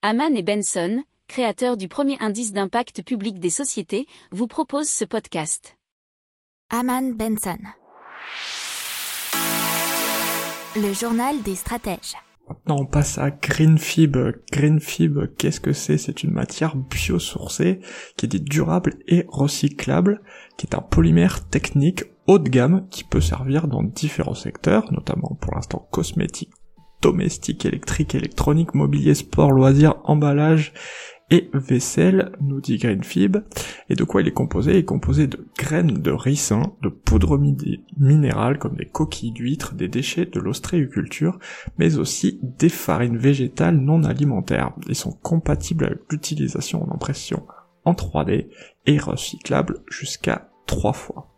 Haman et Benson, créateurs du premier indice d'impact public des sociétés, vous proposent ce podcast. Haman Benson. Le journal des stratèges. Maintenant, on passe à Greenfib. Greenfib, qu'est-ce que c'est? C'est une matière biosourcée qui est durable et recyclable, qui est un polymère technique haut de gamme qui peut servir dans différents secteurs, notamment pour l'instant cosmétique, domestique, électrique, électronique, mobilier, sport, loisirs, emballage et vaisselle, nous dit Greenfib. Et de quoi il est composé? Il est composé de graines de ricin, de poudre minérale comme des coquilles d'huîtres, des déchets de l'ostréiculture, mais aussi des farines végétales non alimentaires. Ils sont compatibles avec l'utilisation en impression en 3D et recyclables jusqu'à 3 fois.